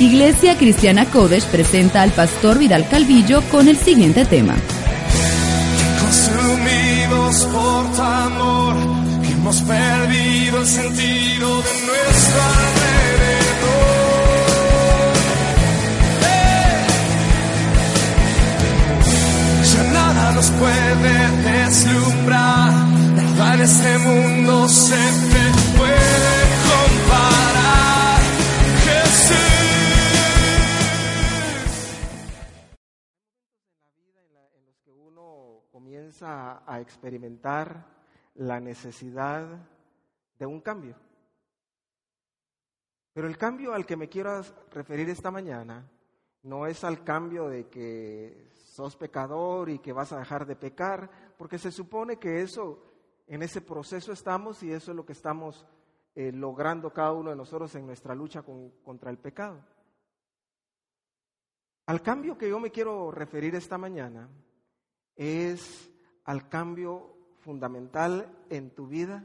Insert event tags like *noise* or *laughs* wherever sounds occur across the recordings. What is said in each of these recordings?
Iglesia Cristiana Kodesh presenta al pastor Vidal Calvillo con el siguiente tema. Consumidos por tu amor, que hemos perdido el sentido de nuestro alrededor. ¡Eh! Ya nada nos puede deslumbrar, nada en este mundo se te puede a experimentar la necesidad de un cambio. Pero el cambio al que me quiero referir esta mañana no es al cambio de que sos pecador y que vas a dejar de pecar, porque se supone que eso, en ese proceso estamos y eso es lo que estamos eh, logrando cada uno de nosotros en nuestra lucha con- contra el pecado. Al cambio que yo me quiero referir esta mañana es al cambio fundamental en tu vida.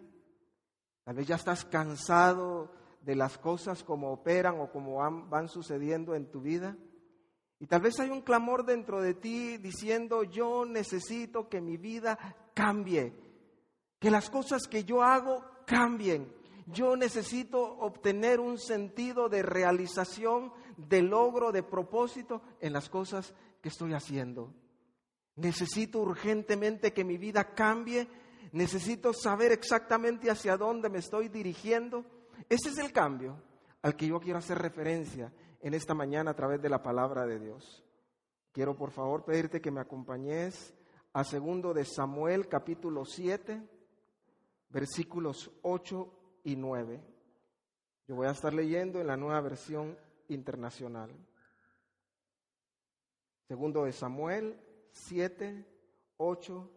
Tal vez ya estás cansado de las cosas como operan o como van, sucediendo en tu vida. Y tal vez hay un clamor dentro de ti diciendo, yo necesito que mi vida cambie, que las cosas que yo hago cambien. Yo necesito obtener un sentido de realización, de logro, de propósito en las cosas que estoy haciendo. Necesito urgentemente que mi vida cambie. Necesito saber exactamente hacia dónde me estoy dirigiendo. Ese es el cambio al que yo quiero hacer referencia en esta mañana a través de la palabra de Dios. Quiero por favor pedirte que me acompañes a segundo de Samuel capítulo 7, versículos 8 y 9. Yo voy a estar leyendo en la nueva versión internacional. Segundo de Samuel 7, 8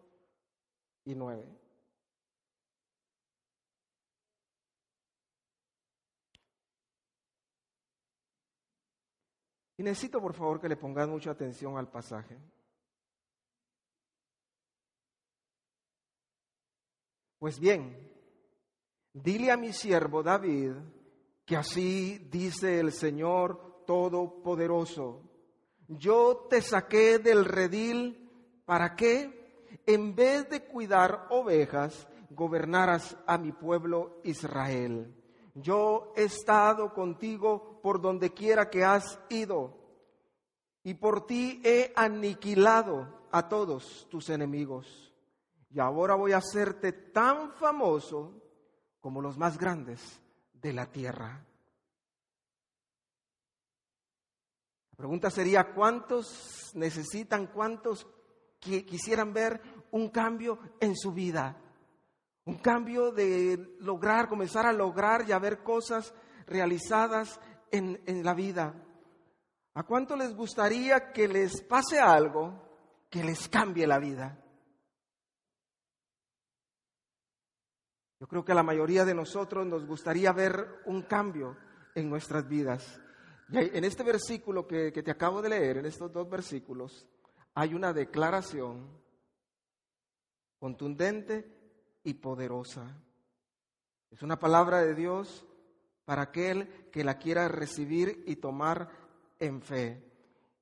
y 9. Y necesito por favor que le pongan mucha atención al pasaje. Pues bien, dile a mi siervo David que así dice el Señor Todopoderoso. Yo te saqué del redil para que, en vez de cuidar ovejas, gobernaras a mi pueblo Israel. Yo he estado contigo por donde quiera que has ido, y por ti he aniquilado a todos tus enemigos. Y ahora voy a hacerte tan famoso como los más grandes de la tierra. Pregunta sería, ¿cuántos necesitan, cuántos qui- quisieran ver un cambio en su vida? Un cambio de lograr, comenzar a lograr y a ver cosas realizadas en, en la vida. ¿A cuánto les gustaría que les pase algo que les cambie la vida? Yo creo que a la mayoría de nosotros nos gustaría ver un cambio en nuestras vidas. En este versículo que, que te acabo de leer, en estos dos versículos, hay una declaración contundente y poderosa. Es una palabra de Dios para aquel que la quiera recibir y tomar en fe.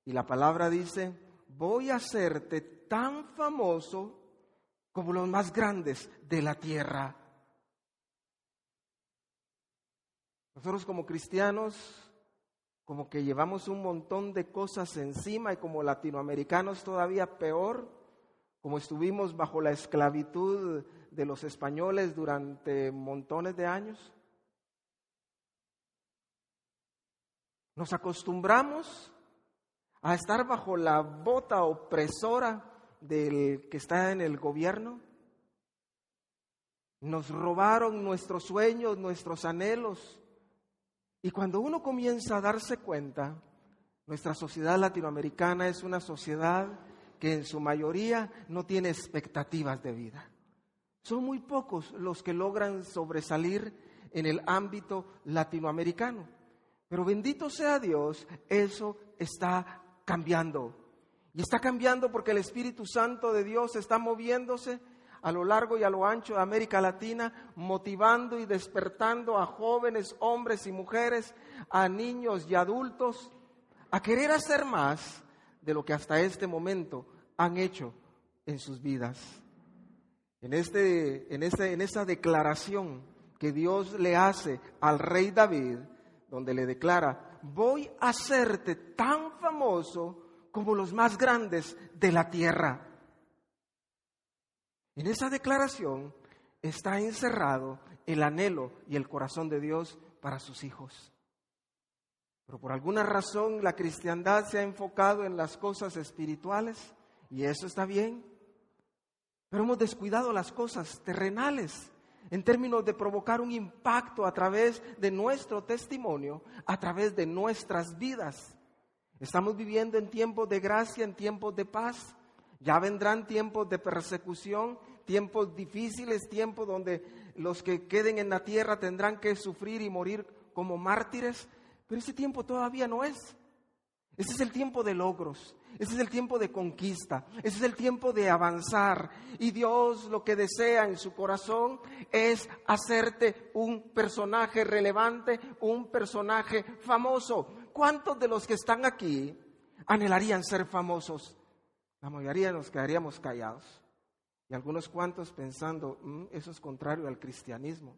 Y la palabra dice, voy a hacerte tan famoso como los más grandes de la tierra. Nosotros como cristianos, como que llevamos un montón de cosas encima y como latinoamericanos todavía peor, como estuvimos bajo la esclavitud de los españoles durante montones de años. Nos acostumbramos a estar bajo la bota opresora del que está en el gobierno. Nos robaron nuestros sueños, nuestros anhelos, Y cuando uno comienza a darse cuenta, nuestra sociedad latinoamericana es una sociedad que en su mayoría no tiene expectativas de vida. Son muy pocos los que logran sobresalir en el ámbito latinoamericano. Pero bendito sea Dios, eso está cambiando. Y está cambiando porque el Espíritu Santo de Dios está moviéndose a lo largo y a lo ancho de América Latina, motivando y despertando a jóvenes, hombres y mujeres, a niños y adultos, a querer hacer más de lo que hasta este momento han hecho en sus vidas. En, este, en, este, en esta declaración que Dios le hace al rey David, donde le declara, voy a hacerte tan famoso como los más grandes de la tierra. En esa declaración está encerrado el anhelo y el corazón de Dios para sus hijos. Pero por alguna razón la cristiandad se ha enfocado en las cosas espirituales y eso está bien. Pero hemos descuidado las cosas terrenales en términos de provocar un impacto a través de nuestro testimonio, a través de nuestras vidas. Estamos viviendo en tiempos de gracia, en tiempos de paz. Ya vendrán tiempos de persecución, tiempos difíciles, tiempos donde los que queden en la tierra tendrán que sufrir y morir como mártires. Pero ese tiempo todavía no es. Ese es el tiempo de logros, ese es el tiempo de conquista, ese es el tiempo de avanzar. Y Dios lo que desea en su corazón es hacerte un personaje relevante, un personaje famoso. ¿Cuántos de los que están aquí anhelarían ser famosos? La mayoría nos quedaríamos callados. Y algunos cuantos pensando, mm, eso es contrario al cristianismo.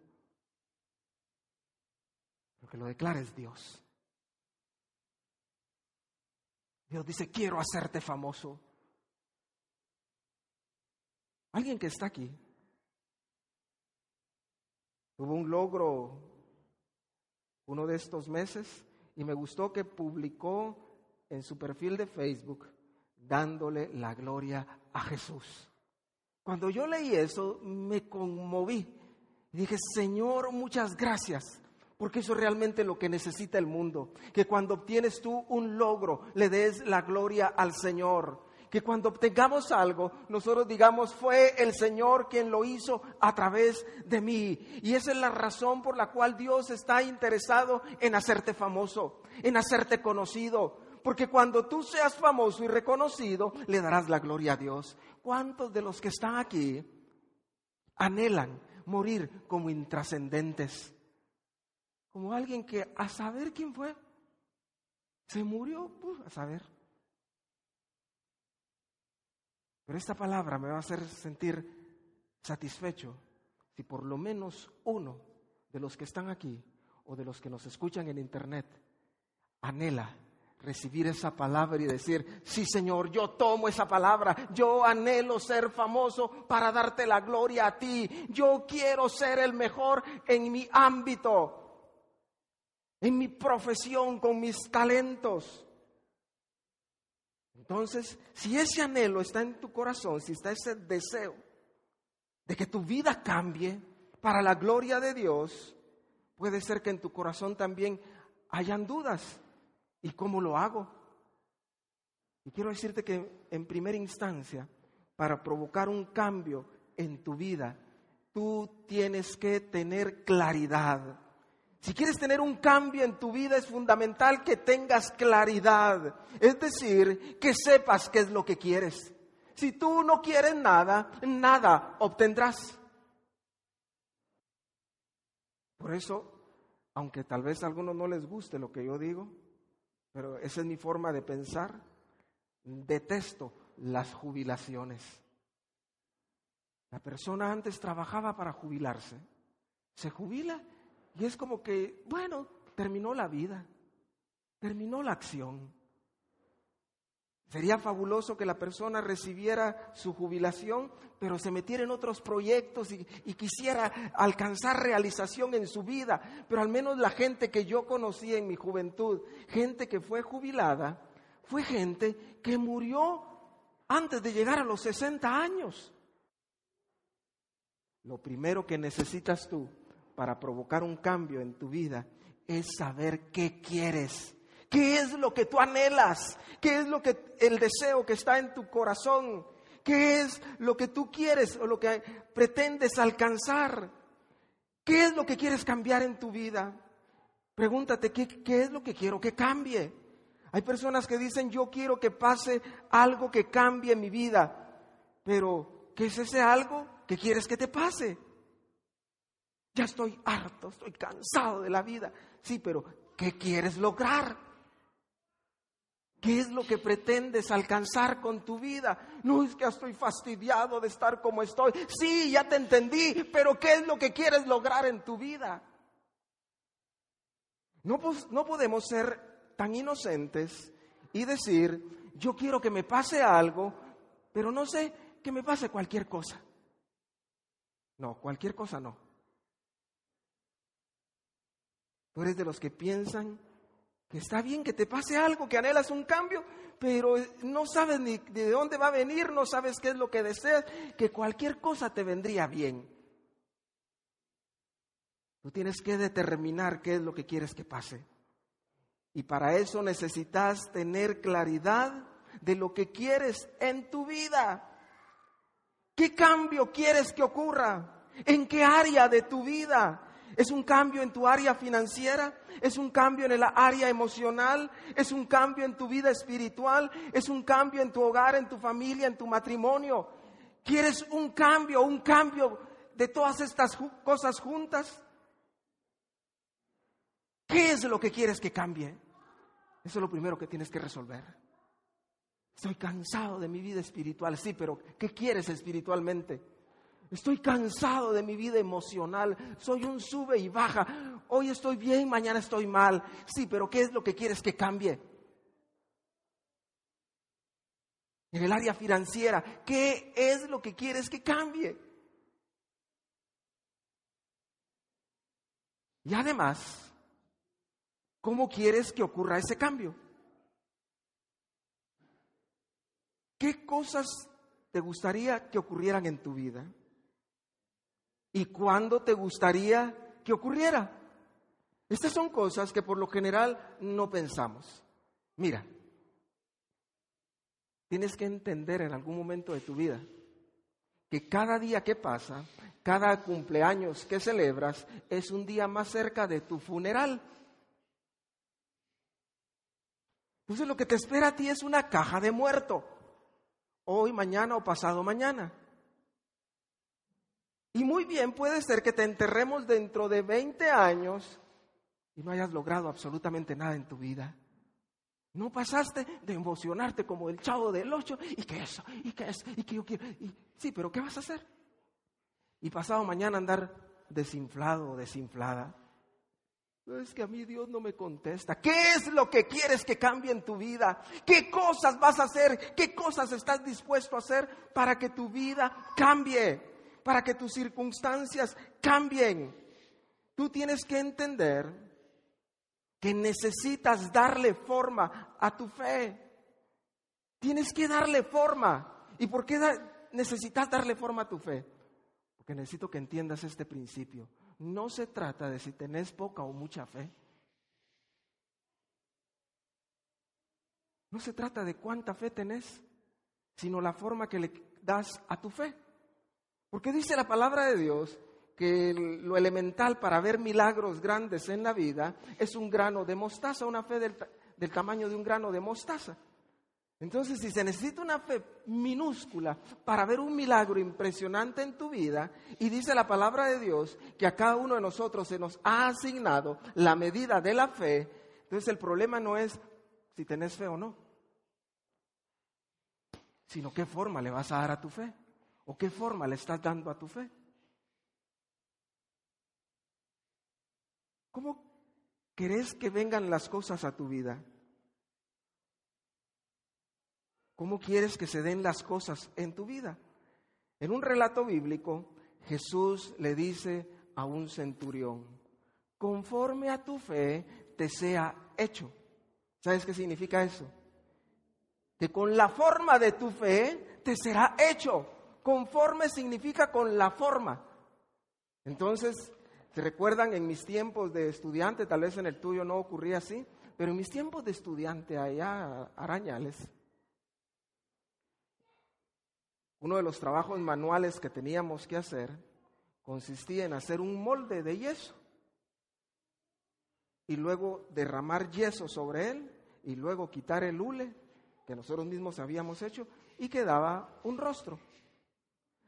Lo que lo declara es Dios. Dios dice, quiero hacerte famoso. Alguien que está aquí tuvo un logro uno de estos meses y me gustó que publicó en su perfil de Facebook dándole la gloria a Jesús. Cuando yo leí eso me conmoví. Dije, Señor, muchas gracias porque eso es realmente lo que necesita el mundo. Que cuando obtienes tú un logro, le des la gloria al Señor. Que cuando obtengamos algo, nosotros digamos, fue el Señor quien lo hizo a través de mí. Y esa es la razón por la cual Dios está interesado en hacerte famoso, en hacerte conocido. Porque cuando tú seas famoso y reconocido, le darás la gloria a Dios. ¿Cuántos de los que están aquí anhelan morir como intrascendentes? como alguien que a saber quién fue, se murió, a saber. Pero esta palabra me va a hacer sentir satisfecho si por lo menos uno de los que están aquí o de los que nos escuchan en internet anhela recibir esa palabra y decir, sí Señor, yo tomo esa palabra, yo anhelo ser famoso para darte la gloria a ti, yo quiero ser el mejor en mi ámbito en mi profesión, con mis talentos. Entonces, si ese anhelo está en tu corazón, si está ese deseo de que tu vida cambie para la gloria de Dios, puede ser que en tu corazón también hayan dudas. ¿Y cómo lo hago? Y quiero decirte que en primera instancia, para provocar un cambio en tu vida, tú tienes que tener claridad si quieres tener un cambio en tu vida es fundamental que tengas claridad, es decir, que sepas qué es lo que quieres. Si tú no quieres nada, nada obtendrás. Por eso, aunque tal vez a algunos no les guste lo que yo digo, pero esa es mi forma de pensar, detesto las jubilaciones. La persona antes trabajaba para jubilarse, se jubila y es como que, bueno, terminó la vida, terminó la acción. Sería fabuloso que la persona recibiera su jubilación, pero se metiera en otros proyectos y, quisiera alcanzar realización en su vida. Pero al menos la gente que yo conocí en mi juventud, gente que fue jubilada, fue gente que murió antes de llegar a los 60 años. Lo primero que necesitas tú para provocar un cambio en tu vida es saber qué quieres. ¿Qué es lo que tú anhelas? ¿Qué es lo que el deseo que está en tu corazón? ¿Qué es lo que tú quieres o lo que pretendes alcanzar? ¿Qué es lo que quieres cambiar en tu vida? Pregúntate, ¿qué, qué es lo que quiero que cambie? Hay personas que dicen, yo quiero que pase algo que cambie mi vida. Pero, ¿qué es ese algo que quieres que te pase? Ya estoy harto, estoy cansado de la vida. Sí, pero ¿qué quieres lograr? ¿Qué es lo que pretendes alcanzar con tu vida? No es que estoy fastidiado de estar como estoy. Sí, ya te entendí, pero ¿qué es lo que quieres lograr en tu vida? No, no podemos ser tan inocentes y decir, yo quiero que me pase algo, pero no sé que me pase cualquier cosa. No, cualquier cosa no. Tú eres de los que piensan está bien que te pase algo, que anhelas un cambio, pero no sabes ni de dónde va a venir, no sabes qué es lo que deseas, que cualquier cosa te vendría bien. Tú tienes que determinar qué es lo que quieres que pase. Y para eso necesitas tener claridad de lo que quieres en tu vida. ¿Qué cambio quieres que ocurra? ¿En qué área de tu vida? ¿Es un cambio en tu área financiera? ¿Es un cambio en el área emocional? ¿Es un cambio en tu vida espiritual? ¿Es un cambio en tu hogar, en tu familia, en tu matrimonio? ¿Quieres un cambio, un cambio de todas estas cosas juntas? ¿Qué es lo que quieres que cambie? Eso es lo primero que tienes que resolver. Estoy cansado de mi vida espiritual, sí, pero ¿qué quieres espiritualmente? Estoy cansado de mi vida emocional. Soy un sube y baja. Hoy estoy bien, mañana estoy mal. Sí, pero ¿qué es lo que quieres que cambie? En el área financiera, ¿qué es lo que quieres que cambie? Y además, ¿cómo quieres que ocurra ese cambio? ¿Qué cosas te gustaría que ocurrieran en tu vida? ¿Y cuándo te gustaría que ocurriera? Estas son cosas que por lo general no pensamos. Mira, tienes que entender en algún momento de tu vida que cada día que pasa, cada cumpleaños que celebras, es un día más cerca de tu funeral. Entonces lo que te espera a ti es una caja de muerto, hoy, mañana o pasado mañana. Y muy bien puede ser que te enterremos dentro de 20 años y no hayas logrado absolutamente nada en tu vida. No pasaste de emocionarte como el chavo del ocho y que eso, y que eso, y que yo quiero. Y, sí, pero ¿qué vas a hacer? Y pasado mañana andar desinflado o desinflada. Es que a mí Dios no me contesta. ¿Qué es lo que quieres que cambie en tu vida? ¿Qué cosas vas a hacer? ¿Qué cosas estás dispuesto a hacer para que tu vida cambie? Para que tus circunstancias cambien. Tú tienes que entender que necesitas darle forma a tu fe. Tienes que darle forma. ¿Y por qué necesitas darle forma a tu fe? Porque necesito que entiendas este principio. No se trata de si tenés poca o mucha fe. No se trata de cuánta fe tenés, sino la forma que le das a tu fe. Porque dice la palabra de Dios que lo elemental para ver milagros grandes en la vida es un grano de mostaza, una fe del, del tamaño de un grano de mostaza. Entonces, si se necesita una fe minúscula para ver un milagro impresionante en tu vida, y dice la palabra de Dios que a cada uno de nosotros se nos ha asignado la medida de la fe, entonces el problema no es si tenés fe o no, sino qué forma le vas a dar a tu fe. ¿O qué forma le estás dando a tu fe? ¿Cómo querés que vengan las cosas a tu vida? ¿Cómo quieres que se den las cosas en tu vida? En un relato bíblico, Jesús le dice a un centurión, conforme a tu fe te sea hecho. ¿Sabes qué significa eso? Que con la forma de tu fe te será hecho. Conforme significa con la forma. Entonces, ¿Se recuerdan en mis tiempos de estudiante? Tal vez en el tuyo no ocurría así, pero en mis tiempos de estudiante allá, Arañales, uno de los trabajos manuales que teníamos que hacer consistía en hacer un molde de yeso y luego derramar yeso sobre él y luego quitar el hule que nosotros mismos habíamos hecho y quedaba un rostro.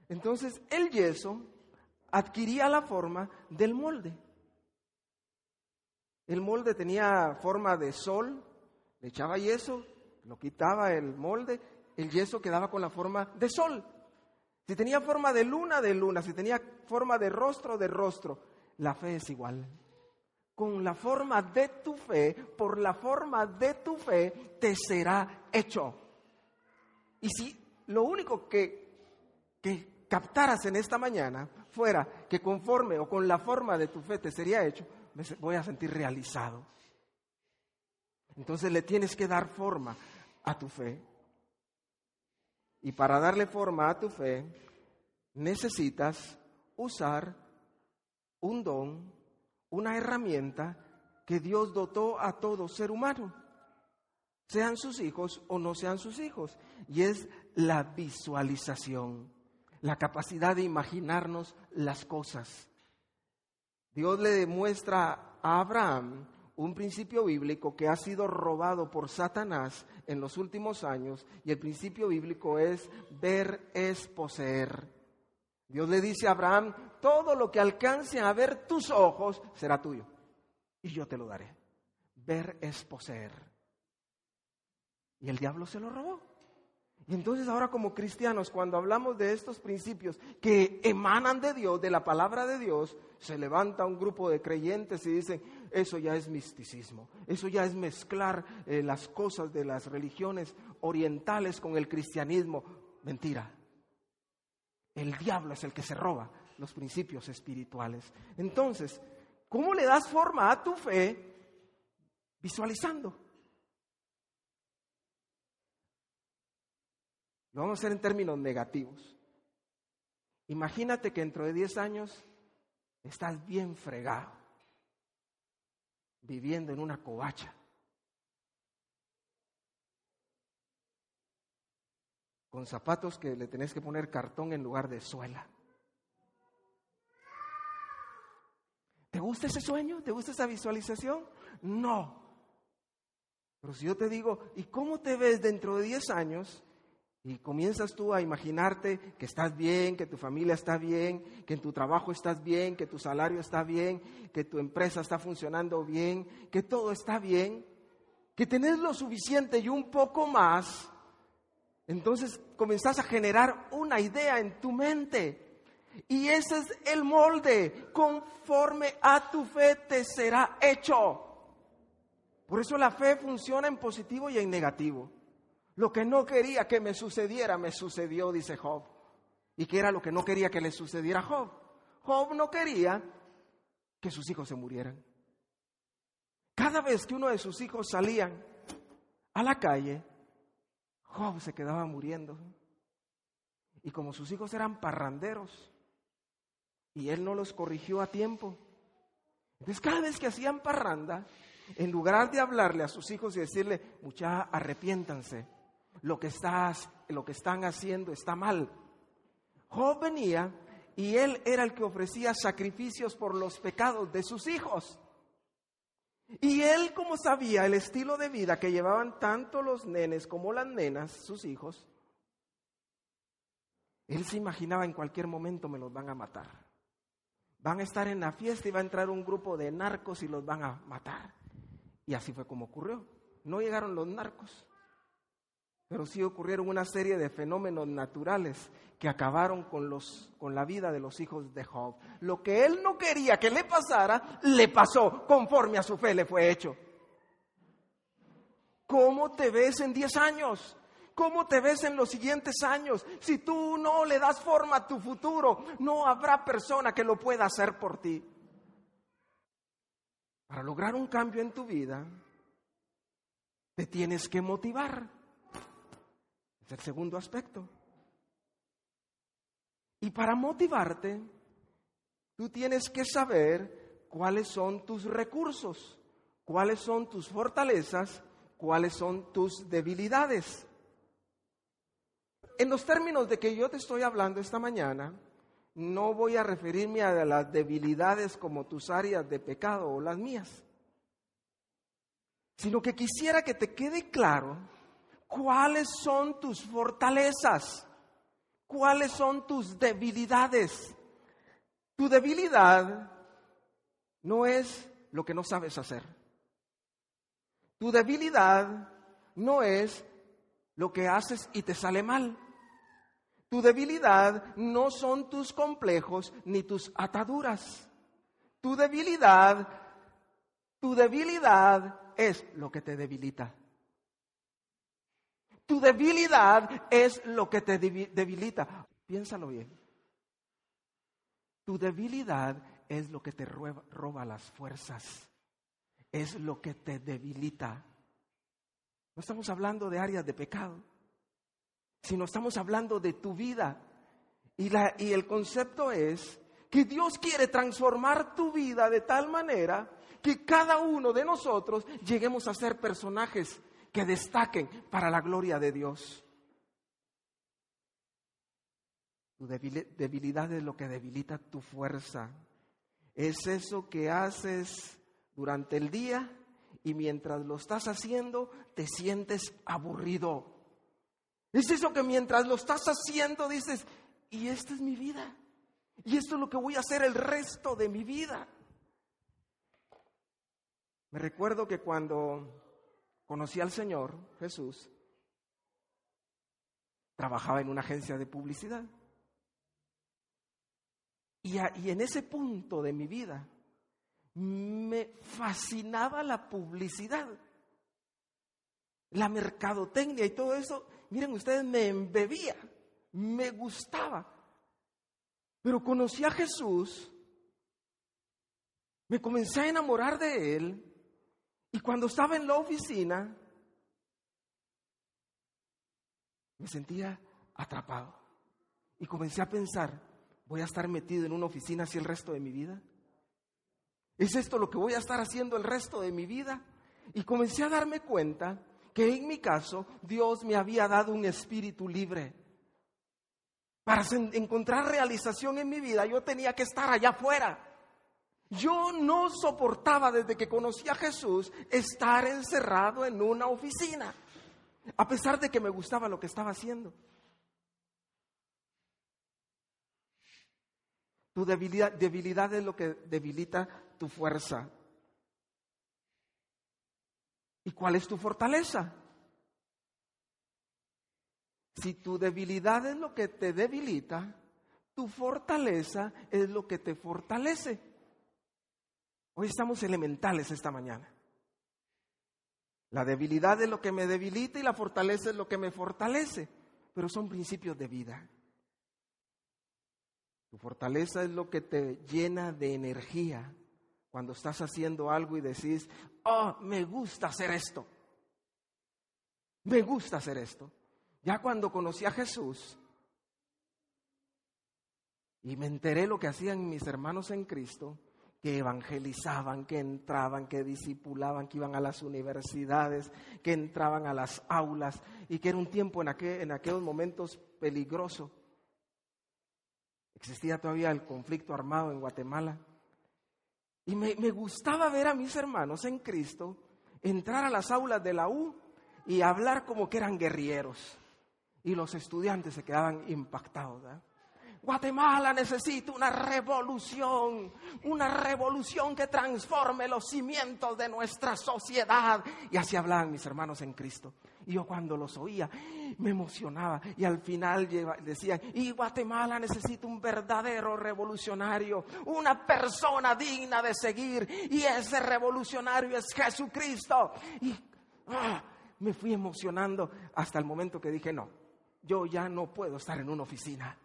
Entonces el yeso adquiría la forma del molde. El molde tenía forma de sol, le echaba yeso, lo quitaba el molde, el yeso quedaba con la forma de sol. Si tenía forma de luna, de luna, si tenía forma de rostro, de rostro. La fe es igual. Con la forma de tu fe, por la forma de tu fe, te será hecho. Y si lo único que, que captaras en esta mañana fuera que conforme o con la forma de tu fe te sería hecho, me voy a sentir realizado. Entonces le tienes que dar forma a tu fe. Y para darle forma a tu fe, necesitas usar un don, una herramienta que Dios dotó a todo ser humano, sean sus hijos o no sean sus hijos, y es la visualización la capacidad de imaginarnos las cosas. Dios le demuestra a Abraham un principio bíblico que ha sido robado por Satanás en los últimos años y el principio bíblico es ver es poseer. Dios le dice a Abraham, todo lo que alcance a ver tus ojos será tuyo y yo te lo daré. Ver es poseer. Y el diablo se lo robó. Y entonces ahora como cristianos, cuando hablamos de estos principios que emanan de Dios, de la palabra de Dios, se levanta un grupo de creyentes y dicen, eso ya es misticismo, eso ya es mezclar eh, las cosas de las religiones orientales con el cristianismo. Mentira. El diablo es el que se roba los principios espirituales. Entonces, ¿cómo le das forma a tu fe? Visualizando. Lo vamos a hacer en términos negativos. Imagínate que dentro de 10 años estás bien fregado, viviendo en una covacha. Con zapatos que le tenés que poner cartón en lugar de suela. ¿Te gusta ese sueño? ¿Te gusta esa visualización? No. Pero si yo te digo, ¿y cómo te ves dentro de 10 años? Y comienzas tú a imaginarte que estás bien, que tu familia está bien, que en tu trabajo estás bien, que tu salario está bien, que tu empresa está funcionando bien, que todo está bien, que tenés lo suficiente y un poco más. Entonces comenzás a generar una idea en tu mente. Y ese es el molde. Conforme a tu fe te será hecho. Por eso la fe funciona en positivo y en negativo. Lo que no quería que me sucediera, me sucedió, dice Job. ¿Y qué era lo que no quería que le sucediera a Job? Job no quería que sus hijos se murieran. Cada vez que uno de sus hijos salían a la calle, Job se quedaba muriendo. Y como sus hijos eran parranderos y él no los corrigió a tiempo, entonces cada vez que hacían parranda, en lugar de hablarle a sus hijos y decirle, mucha, arrepiéntanse, lo que, estás, lo que están haciendo está mal. Job venía y él era el que ofrecía sacrificios por los pecados de sus hijos. Y él, como sabía el estilo de vida que llevaban tanto los nenes como las nenas, sus hijos, él se imaginaba en cualquier momento me los van a matar. Van a estar en la fiesta y va a entrar un grupo de narcos y los van a matar. Y así fue como ocurrió. No llegaron los narcos, pero sí ocurrieron una serie de fenómenos naturales que acabaron con, los, con la vida de los hijos de Job. Lo que él no quería que le pasara, le pasó conforme a su fe le fue hecho. ¿Cómo te ves en 10 años? ¿Cómo te ves en los siguientes años? Si tú no le das forma a tu futuro, no habrá persona que lo pueda hacer por ti. Para lograr un cambio en tu vida, te tienes que motivar el segundo aspecto. Y para motivarte, Tú tienes que saber cuáles son tus recursos, cuáles son tus fortalezas, cuáles son tus debilidades. En los términos de que yo te estoy hablando esta mañana, no voy a referirme a las debilidades como tus áreas de pecado o las mías, sino que quisiera que te quede claro cuáles son tus fortalezas, cuáles son tus debilidades. Tu debilidad no es lo que no sabes hacer. Tu debilidad no es lo que haces y te sale mal. Tu debilidad no son tus complejos ni tus ataduras. Tu debilidad, tu debilidad es lo que te debilita. Tu debilidad es lo que te debilita. Piénsalo bien. Tu debilidad es lo que te roba, las fuerzas. Es lo que te debilita. No estamos hablando de áreas de pecado, sino estamos hablando de tu vida. Y, la, y el concepto es que Dios quiere transformar tu vida de tal manera que cada uno de nosotros lleguemos a ser personajes que destaquen para la gloria de Dios. Tu debilidad es lo que debilita tu fuerza. Es eso que haces durante el día y mientras lo estás haciendo te sientes aburrido. Es eso que mientras lo estás haciendo dices, y esta es mi vida. Y esto es lo que voy a hacer el resto de mi vida. Me recuerdo que cuando conocí al Señor Jesús, trabajaba en una agencia de publicidad. Y, en ese punto de mi vida me fascinaba la publicidad, la mercadotecnia y todo eso. Miren, ustedes me embebía, me gustaba. Pero conocí a Jesús, me comencé a enamorar de Él y cuando estaba en la oficina me sentía atrapado y comencé a pensar, ¿Voy a estar metido en una oficina así el resto de mi vida? ¿Es esto lo que voy a estar haciendo el resto de mi vida? Y comencé a darme cuenta que en mi caso Dios me había dado un espíritu libre. Para encontrar realización en mi vida yo tenía que estar allá afuera. Yo no soportaba desde que conocí a Jesús estar encerrado en una oficina, a pesar de que me gustaba lo que estaba haciendo. Tu debilidad, debilidad es lo que debilita tu fuerza. ¿Y cuál es tu fortaleza? Si tu debilidad es lo que te debilita, tu fortaleza es lo que te fortalece. Hoy estamos elementales esta mañana. La debilidad es lo que me debilita y la fortaleza es lo que me fortalece, pero son principios de vida. Tu fortaleza es lo que te llena de energía cuando estás haciendo algo y decís, oh, me gusta hacer esto. Me gusta hacer esto. Ya cuando conocí a Jesús y me enteré lo que hacían mis hermanos en Cristo, que evangelizaban, que entraban, que discipulaban, que iban a las universidades, que entraban a las aulas y que era un tiempo en, en aquellos momentos peligroso Existía todavía el conflicto armado en Guatemala. Y me, gustaba ver a mis hermanos en Cristo entrar a las aulas de la U y hablar como que eran guerrilleros. Y los estudiantes se quedaban impactados. Guatemala necesita una revolución, una revolución que transforme los cimientos de nuestra sociedad. Y así hablaban mis hermanos en Cristo. Y yo cuando los oía me emocionaba. Y al final decían, y Guatemala necesita un verdadero revolucionario, una persona digna de seguir. Y ese revolucionario es Jesucristo. Y ah, me fui emocionando hasta el momento que dije, no, yo ya no puedo estar en una oficina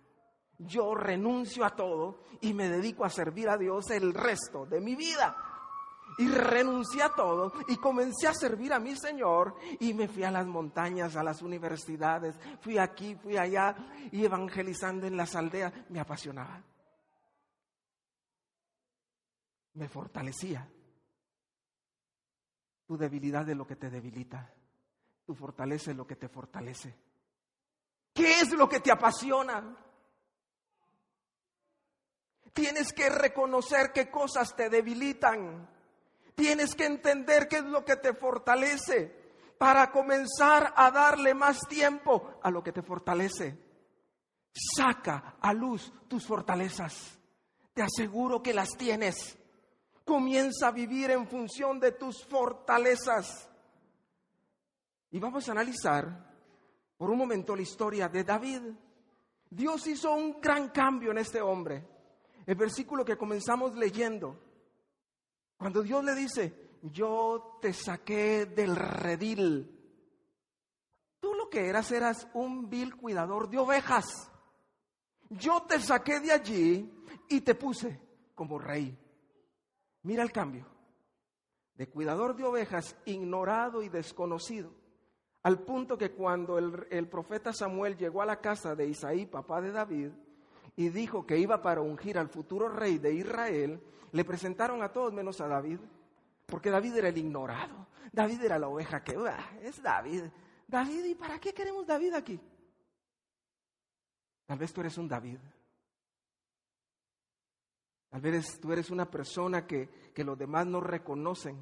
yo renuncio a todo y me dedico a servir a Dios el resto de mi vida. Y renuncié a todo y comencé a servir a mi Señor y me fui a las montañas, a las universidades, fui aquí, fui allá y evangelizando en las aldeas, me apasionaba. me fortalecía. Tu debilidad es lo que te debilita. Tu fortaleza es lo que te fortalece. ¿Qué es lo que te apasiona? Tienes que reconocer qué cosas te debilitan. Tienes que entender qué es lo que te fortalece para comenzar a darle más tiempo a lo que te fortalece. Saca a luz tus fortalezas. Te aseguro que las tienes. Comienza a vivir en función de tus fortalezas. Y vamos a analizar por un momento la historia de David. Dios hizo un gran cambio en este hombre. El versículo que comenzamos leyendo, cuando Dios le dice, yo te saqué del redil, tú lo que eras eras un vil cuidador de ovejas. Yo te saqué de allí y te puse como rey. Mira el cambio. De cuidador de ovejas, ignorado y desconocido, al punto que cuando el, profeta Samuel llegó a la casa de Isaí, papá de David, y dijo que iba para ungir al futuro rey de Israel, le presentaron a todos menos a David, porque David era el ignorado. David era la oveja que, es David. David, ¿y para qué queremos David aquí? Tal vez tú eres un David. Tal vez tú eres una persona que, que los demás no reconocen,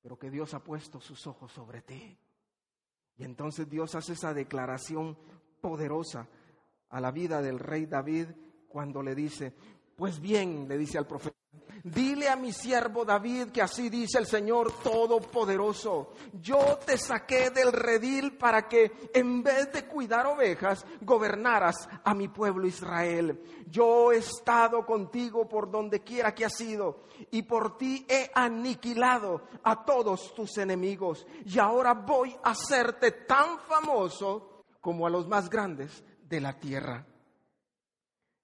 pero que Dios ha puesto sus ojos sobre ti. Y entonces Dios hace esa declaración poderosa a la vida del rey David cuando le dice, pues bien, le dice al profeta, Dile a mi siervo David que así dice el Señor Todopoderoso. Yo te saqué del redil para que en vez de cuidar ovejas, gobernaras a mi pueblo Israel. Yo he estado contigo por donde quiera que has ido y por ti he aniquilado a todos tus enemigos. Y ahora voy a hacerte tan famoso como a los más grandes de la tierra.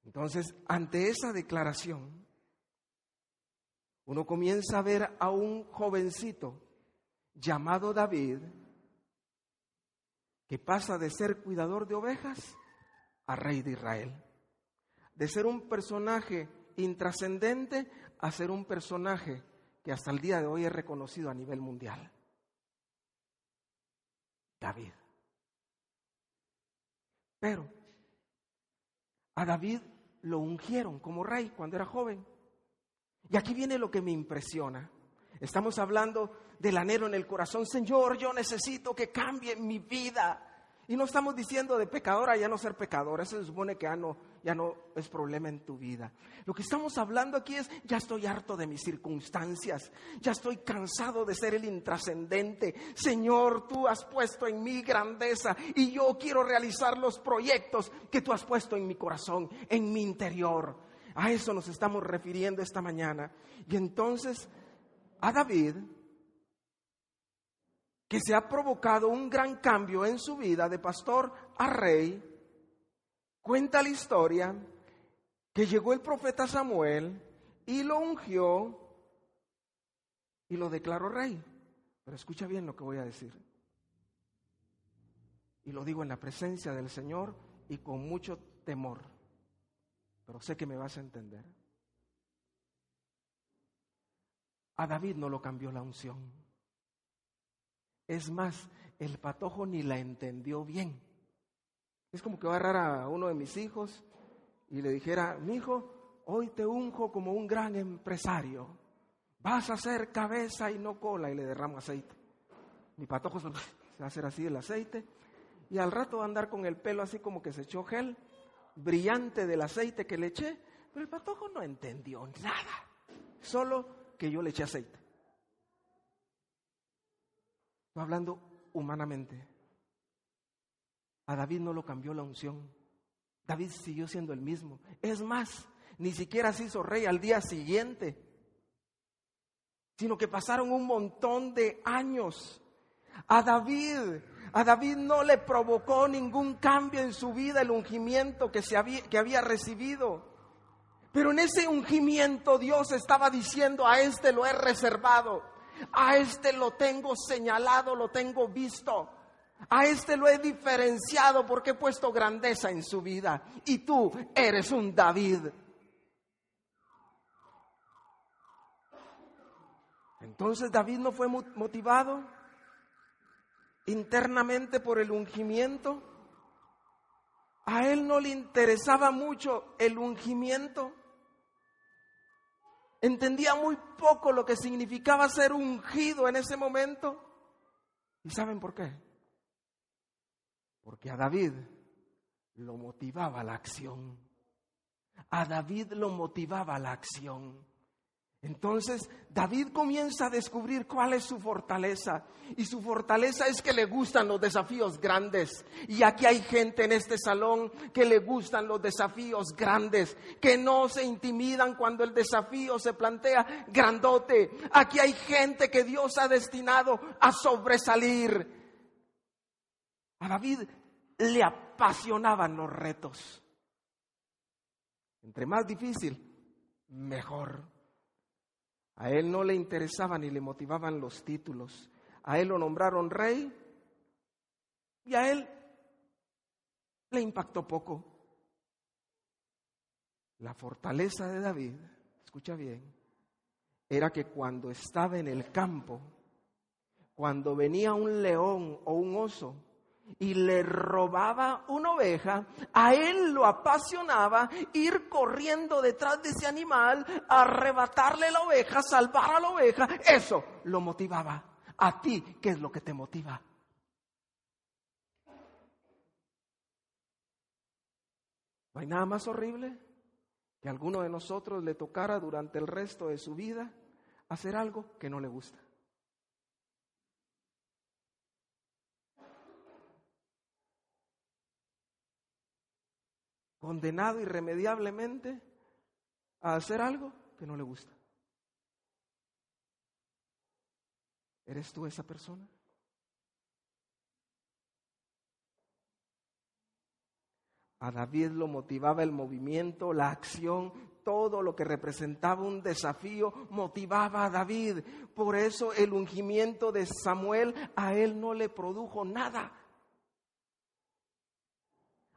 Entonces, ante esa declaración, uno comienza a ver a un jovencito llamado David que pasa de ser cuidador de ovejas a rey de Israel. De ser un personaje intrascendente a ser un personaje que hasta el día de hoy es reconocido a nivel mundial. David. Pero a David lo ungieron como rey cuando era joven. Y aquí viene lo que me impresiona. Estamos hablando del anhelo en el corazón. Señor, yo necesito que cambie mi vida. Y no estamos diciendo de pecadora ya no ser pecadora. Eso se supone que ya no, ya no es problema en tu vida. Lo que estamos hablando aquí es, ya estoy harto de mis circunstancias. Ya estoy cansado de ser el intrascendente. Señor, tú has puesto en mí grandeza y yo quiero realizar los proyectos que tú has puesto en mi corazón, en mi interior. A eso nos estamos refiriendo esta mañana. Y entonces a David, que se ha provocado un gran cambio en su vida de pastor a rey, cuenta la historia que llegó el profeta Samuel y lo ungió y lo declaró rey. Pero escucha bien lo que voy a decir. Y lo digo en la presencia del Señor y con mucho temor pero sé que me vas a entender. A David no lo cambió la unción. Es más, el patojo ni la entendió bien. Es como que va a uno de mis hijos y le dijera, mi hijo, hoy te unjo como un gran empresario. Vas a hacer cabeza y no cola y le derramo aceite. Mi patojo *laughs* se va a hacer así el aceite y al rato va a andar con el pelo así como que se echó gel brillante del aceite que le eché, pero el patojo no entendió nada, solo que yo le eché aceite. Estoy hablando humanamente. A David no lo cambió la unción. David siguió siendo el mismo. Es más, ni siquiera se hizo rey al día siguiente, sino que pasaron un montón de años. A David a David no le provocó ningún cambio en su vida el ungimiento que, se había, que había recibido. Pero en ese ungimiento Dios estaba diciendo, a este lo he reservado, a este lo tengo señalado, lo tengo visto, a este lo he diferenciado porque he puesto grandeza en su vida. Y tú eres un David. Entonces David no fue motivado internamente por el ungimiento. A él no le interesaba mucho el ungimiento. Entendía muy poco lo que significaba ser ungido en ese momento. ¿Y saben por qué? Porque a David lo motivaba la acción. A David lo motivaba la acción. Entonces David comienza a descubrir cuál es su fortaleza. Y su fortaleza es que le gustan los desafíos grandes. Y aquí hay gente en este salón que le gustan los desafíos grandes, que no se intimidan cuando el desafío se plantea grandote. Aquí hay gente que Dios ha destinado a sobresalir. A David le apasionaban los retos. Entre más difícil, mejor. A él no le interesaban ni le motivaban los títulos. A él lo nombraron rey y a él le impactó poco. La fortaleza de David, escucha bien, era que cuando estaba en el campo, cuando venía un león o un oso, y le robaba una oveja, a él lo apasionaba ir corriendo detrás de ese animal, arrebatarle la oveja, salvar a la oveja, eso lo motivaba. A ti, ¿qué es lo que te motiva? ¿No hay nada más horrible que a alguno de nosotros le tocara durante el resto de su vida hacer algo que no le gusta? Condenado irremediablemente a hacer algo que no le gusta. ¿Eres tú esa persona? A David lo motivaba el movimiento, la acción, todo lo que representaba un desafío motivaba a David. Por eso el ungimiento de Samuel a él no le produjo nada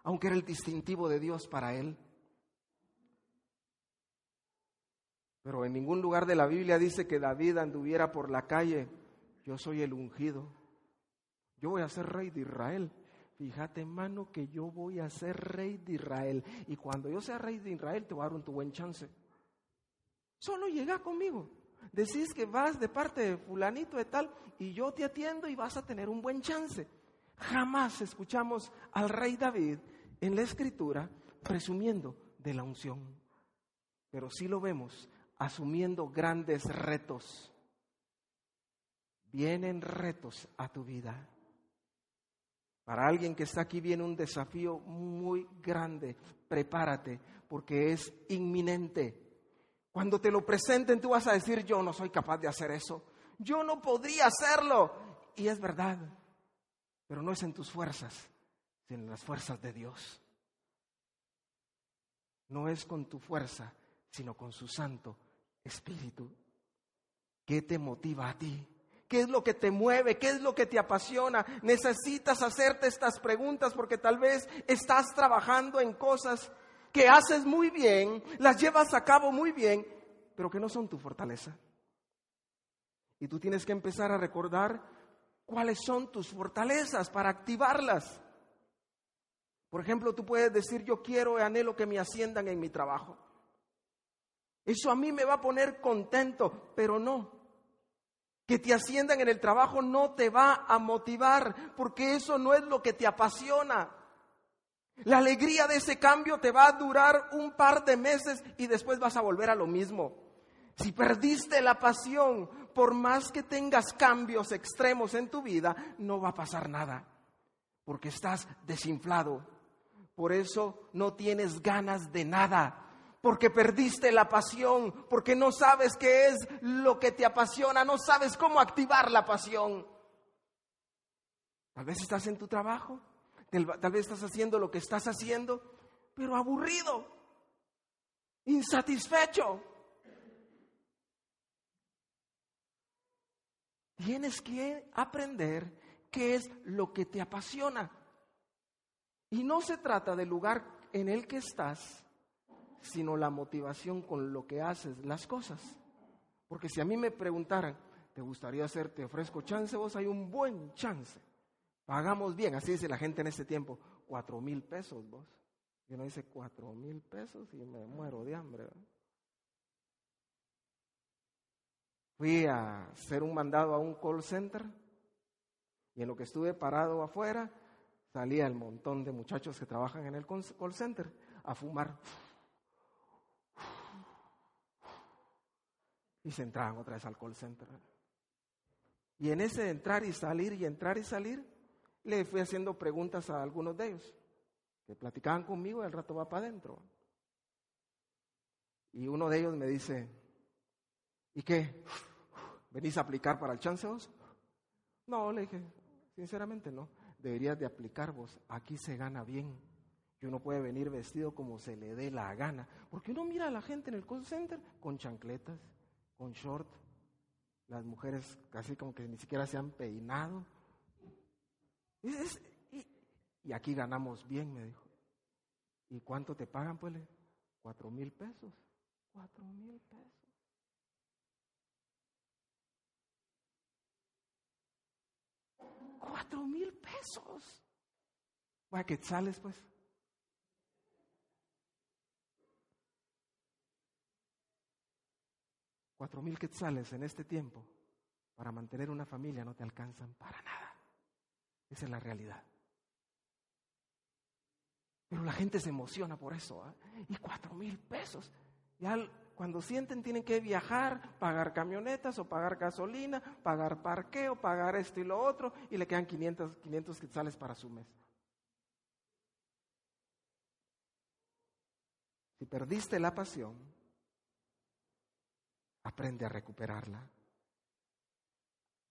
aunque era el distintivo de Dios para él. Pero en ningún lugar de la Biblia dice que David anduviera por la calle, yo soy el ungido, yo voy a ser rey de Israel. Fíjate, hermano, que yo voy a ser rey de Israel. Y cuando yo sea rey de Israel, te voy a dar un tu buen chance. Solo llega conmigo. Decís que vas de parte de fulanito de tal y yo te atiendo y vas a tener un buen chance. Jamás escuchamos al rey David en la escritura presumiendo de la unción, pero sí lo vemos asumiendo grandes retos. Vienen retos a tu vida. Para alguien que está aquí viene un desafío muy grande. Prepárate porque es inminente. Cuando te lo presenten tú vas a decir, yo no soy capaz de hacer eso. Yo no podría hacerlo. Y es verdad, pero no es en tus fuerzas, en las fuerzas de Dios. No es con tu fuerza, sino con su Santo Espíritu. ¿Qué te motiva a ti? ¿Qué es lo que te mueve? ¿Qué es lo que te apasiona? Necesitas hacerte estas preguntas porque tal vez estás trabajando en cosas que haces muy bien, las llevas a cabo muy bien, pero que no son tu fortaleza. Y tú tienes que empezar a recordar cuáles son tus fortalezas para activarlas. Por ejemplo, tú puedes decir, yo quiero y anhelo que me asciendan en mi trabajo. Eso a mí me va a poner contento, pero no. Que te asciendan en el trabajo no te va a motivar, porque eso no es lo que te apasiona. La alegría de ese cambio te va a durar un par de meses y después vas a volver a lo mismo. Si perdiste la pasión, por más que tengas cambios extremos en tu vida, no va a pasar nada, porque estás desinflado. Por eso no tienes ganas de nada, porque perdiste la pasión, porque no sabes qué es lo que te apasiona, no sabes cómo activar la pasión. Tal vez estás en tu trabajo, tal vez estás haciendo lo que estás haciendo, pero aburrido, insatisfecho. Tienes que aprender qué es lo que te apasiona. Y no se trata del lugar en el que estás, sino la motivación con lo que haces las cosas. Porque si a mí me preguntaran, ¿te gustaría hacer? Te ofrezco chance, vos hay un buen chance. Pagamos bien, así dice la gente en este tiempo, cuatro mil pesos vos. Y uno dice cuatro mil pesos y me muero de hambre. Fui a hacer un mandado a un call center y en lo que estuve parado afuera salía el montón de muchachos que trabajan en el call center a fumar. Y se entraban otra vez al call center. Y en ese entrar y salir y entrar y salir, le fui haciendo preguntas a algunos de ellos que platicaban conmigo y al rato va para adentro. Y uno de ellos me dice, ¿y qué? ¿Venís a aplicar para el chance vos? No, le dije, sinceramente no. Deberías de aplicar vos. Aquí se gana bien. Y uno puede venir vestido como se le dé la gana. Porque uno mira a la gente en el call center con chancletas, con short. Las mujeres casi como que ni siquiera se han peinado. y, aquí ganamos bien, me dijo. ¿Y cuánto te pagan? Pues cuatro mil pesos. Cuatro mil pesos. Cuatro mil pesos. Vaya, quetzales, pues. Cuatro mil quetzales en este tiempo para mantener una familia no te alcanzan para nada. Esa es la realidad. Pero la gente se emociona por eso. ¿ah? Y cuatro mil pesos. Ya cuando sienten tienen que viajar, pagar camionetas o pagar gasolina, pagar parqueo, pagar esto y lo otro, y le quedan 500, 500 quetzales para su mes. Si perdiste la pasión, aprende a recuperarla.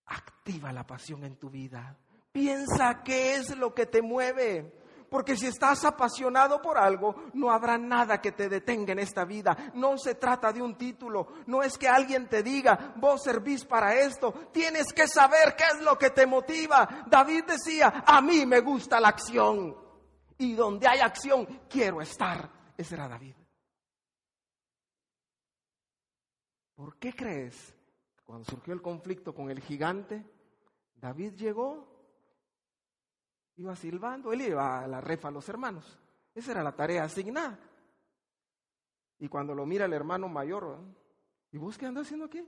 Activa la pasión en tu vida. Piensa qué es lo que te mueve. Porque si estás apasionado por algo, no habrá nada que te detenga en esta vida. No se trata de un título, no es que alguien te diga, vos servís para esto. Tienes que saber qué es lo que te motiva. David decía, a mí me gusta la acción. Y donde hay acción, quiero estar. Ese era David. ¿Por qué crees que cuando surgió el conflicto con el gigante, David llegó Iba silbando, él iba a la refa a los hermanos. Esa era la tarea asignada. Y cuando lo mira el hermano mayor, ¿y vos qué andas haciendo aquí?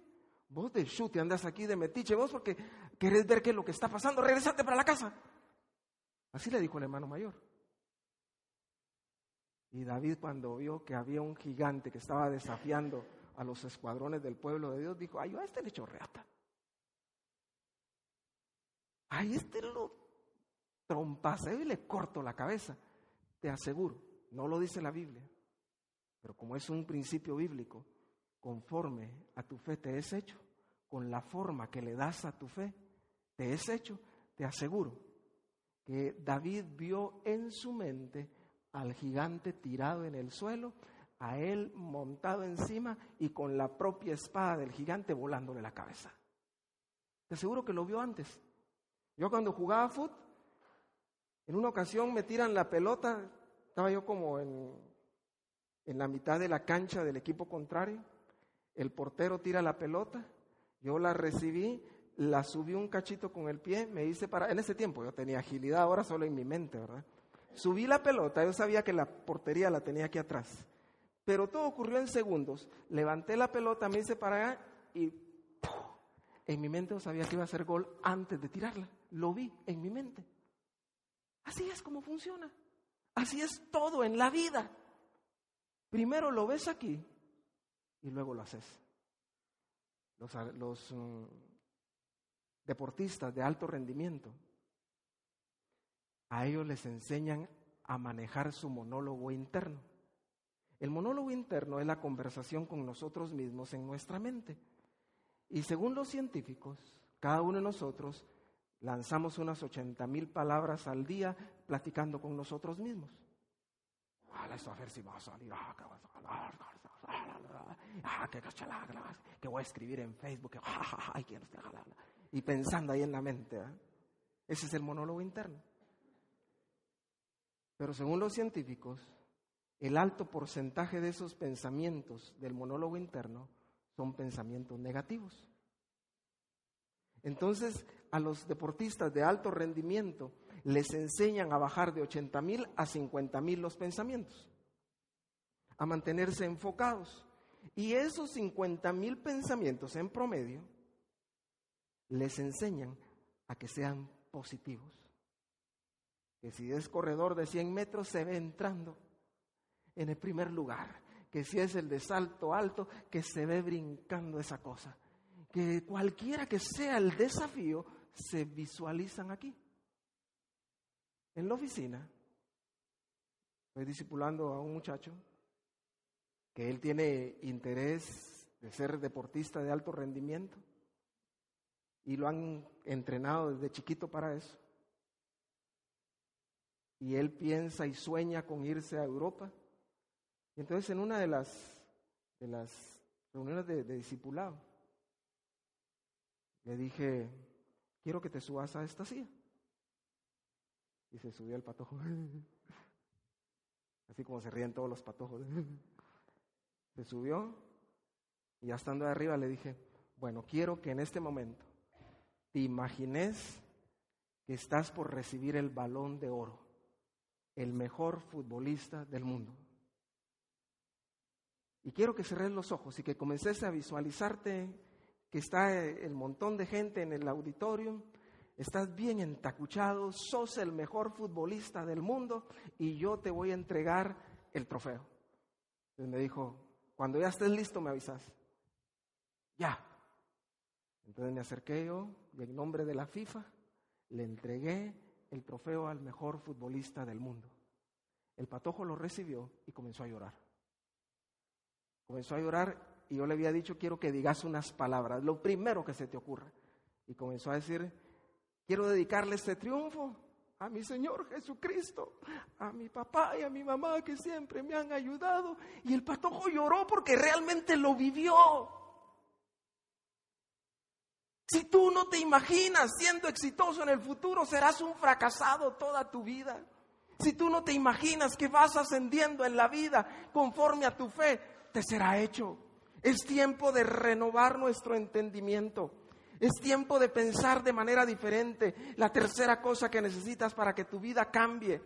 Vos de chute andas aquí de metiche, vos porque querés ver qué es lo que está pasando, regresate para la casa. Así le dijo el hermano mayor. Y David cuando vio que había un gigante que estaba desafiando a los escuadrones del pueblo de Dios, dijo, ay, a este le echo reata. Ay, este lo trompaseo y le corto la cabeza. Te aseguro, no lo dice la Biblia, pero como es un principio bíblico, conforme a tu fe te es hecho, con la forma que le das a tu fe, te es hecho, te aseguro que David vio en su mente al gigante tirado en el suelo, a él montado encima y con la propia espada del gigante volándole la cabeza. Te aseguro que lo vio antes. Yo cuando jugaba fútbol, en una ocasión me tiran la pelota, estaba yo como en, en la mitad de la cancha del equipo contrario, el portero tira la pelota, yo la recibí, la subí un cachito con el pie, me hice para, en ese tiempo yo tenía agilidad, ahora solo en mi mente, ¿verdad? Subí la pelota, yo sabía que la portería la tenía aquí atrás, pero todo ocurrió en segundos, levanté la pelota, me hice para allá y en mi mente yo sabía que iba a ser gol antes de tirarla, lo vi en mi mente. Así es como funciona. Así es todo en la vida. Primero lo ves aquí y luego lo haces. Los, mm, deportistas de alto rendimiento, a ellos les enseñan a manejar su monólogo interno. El monólogo interno es la conversación con nosotros mismos en nuestra mente. Y según los científicos, cada uno de nosotros lanzamos unas 80 mil palabras al día platicando con nosotros mismos. que voy a escribir en Facebook, *laughs* y pensando ahí en la mente. Ese es el monólogo interno. Pero según los científicos, el alto porcentaje de esos pensamientos del monólogo interno son pensamientos negativos. Entonces, a los deportistas de alto rendimiento les enseñan a bajar de 80 mil a 50 mil los pensamientos, a mantenerse enfocados. Y esos 50 mil pensamientos en promedio les enseñan a que sean positivos. Que si es corredor de 100 metros se ve entrando en el primer lugar. Que si es el de salto alto, que se ve brincando esa cosa. Que cualquiera que sea el desafío, se visualizan aquí. En la oficina, estoy discipulando a un muchacho que él tiene interés de ser deportista de alto rendimiento y lo han entrenado desde chiquito para eso. Y él piensa y sueña con irse a Europa. Y entonces en una de las, de las reuniones de, de discipulado, le dije, quiero que te subas a esta silla. Y se subió el patojo. *laughs* Así como se ríen todos los patojos. *laughs* Se subió y ya estando arriba le dije, bueno, quiero que en este momento te imagines que estás por recibir el balón de oro, el mejor futbolista del mundo. Y quiero que cerres los ojos y que comences a visualizarte que está el montón de gente en el auditorio, estás bien entacuchado, sos el mejor futbolista del mundo y yo te voy a entregar el trofeo. Entonces me dijo, cuando ya estés listo me avisas. Ya. Entonces me acerqué yo y en nombre de la FIFA le entregué el trofeo al mejor futbolista del mundo. El patojo lo recibió y comenzó a llorar. Comenzó a llorar y yo le había dicho, quiero que digas unas palabras, lo primero que se te ocurra. Y comenzó a decir, quiero dedicarle este triunfo a mi Señor Jesucristo, a mi papá y a mi mamá que siempre me han ayudado. Y el patojo lloró porque realmente lo vivió. Si tú no te imaginas siendo exitoso en el futuro, serás un fracasado toda tu vida. Si tú no te imaginas que vas ascendiendo en la vida conforme a tu fe, te será hecho. Es tiempo de renovar nuestro entendimiento. Es tiempo de pensar de manera diferente. La tercera cosa que necesitas para que tu vida cambie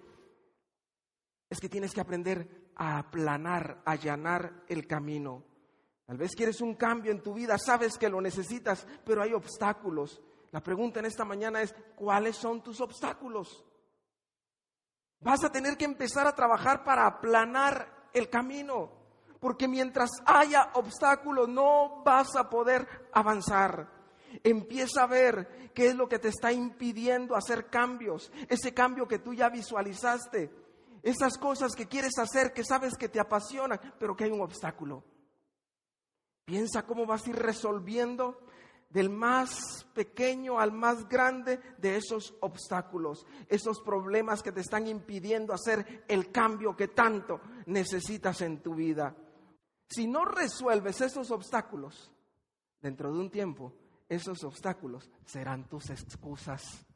es que tienes que aprender a aplanar, a allanar el camino. Tal vez quieres un cambio en tu vida, sabes que lo necesitas, pero hay obstáculos. La pregunta en esta mañana es, ¿cuáles son tus obstáculos? Vas a tener que empezar a trabajar para aplanar el camino, porque mientras haya obstáculos no vas a poder avanzar. Empieza a ver qué es lo que te está impidiendo hacer cambios, ese cambio que tú ya visualizaste, esas cosas que quieres hacer, que sabes que te apasionan, pero que hay un obstáculo. Piensa cómo vas a ir resolviendo del más pequeño al más grande de esos obstáculos, esos problemas que te están impidiendo hacer el cambio que tanto necesitas en tu vida. Si no resuelves esos obstáculos, dentro de un tiempo, esos obstáculos serán tus excusas.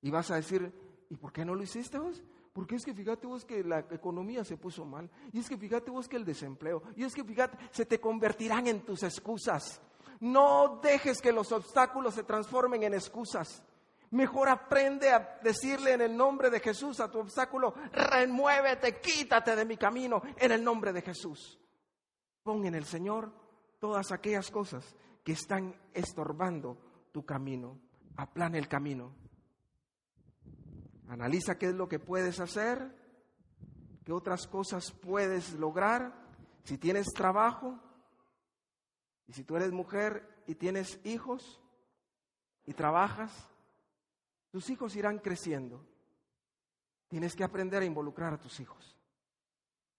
Y vas a decir, ¿y por qué no lo hiciste vos? Porque es que fíjate vos que la economía se puso mal. Y es que fíjate vos que el desempleo. Y es que fíjate, se te convertirán en tus excusas. No dejes que los obstáculos se transformen en excusas. Mejor aprende a decirle en el nombre de Jesús a tu obstáculo, remuévete, quítate de mi camino en el nombre de Jesús. Pon en el Señor todas aquellas cosas que están estorbando tu camino. Aplana el camino. Analiza qué es lo que puedes hacer, qué otras cosas puedes lograr. Si tienes trabajo, y si tú eres mujer y tienes hijos y trabajas, tus hijos irán creciendo. Tienes que aprender a involucrar a tus hijos.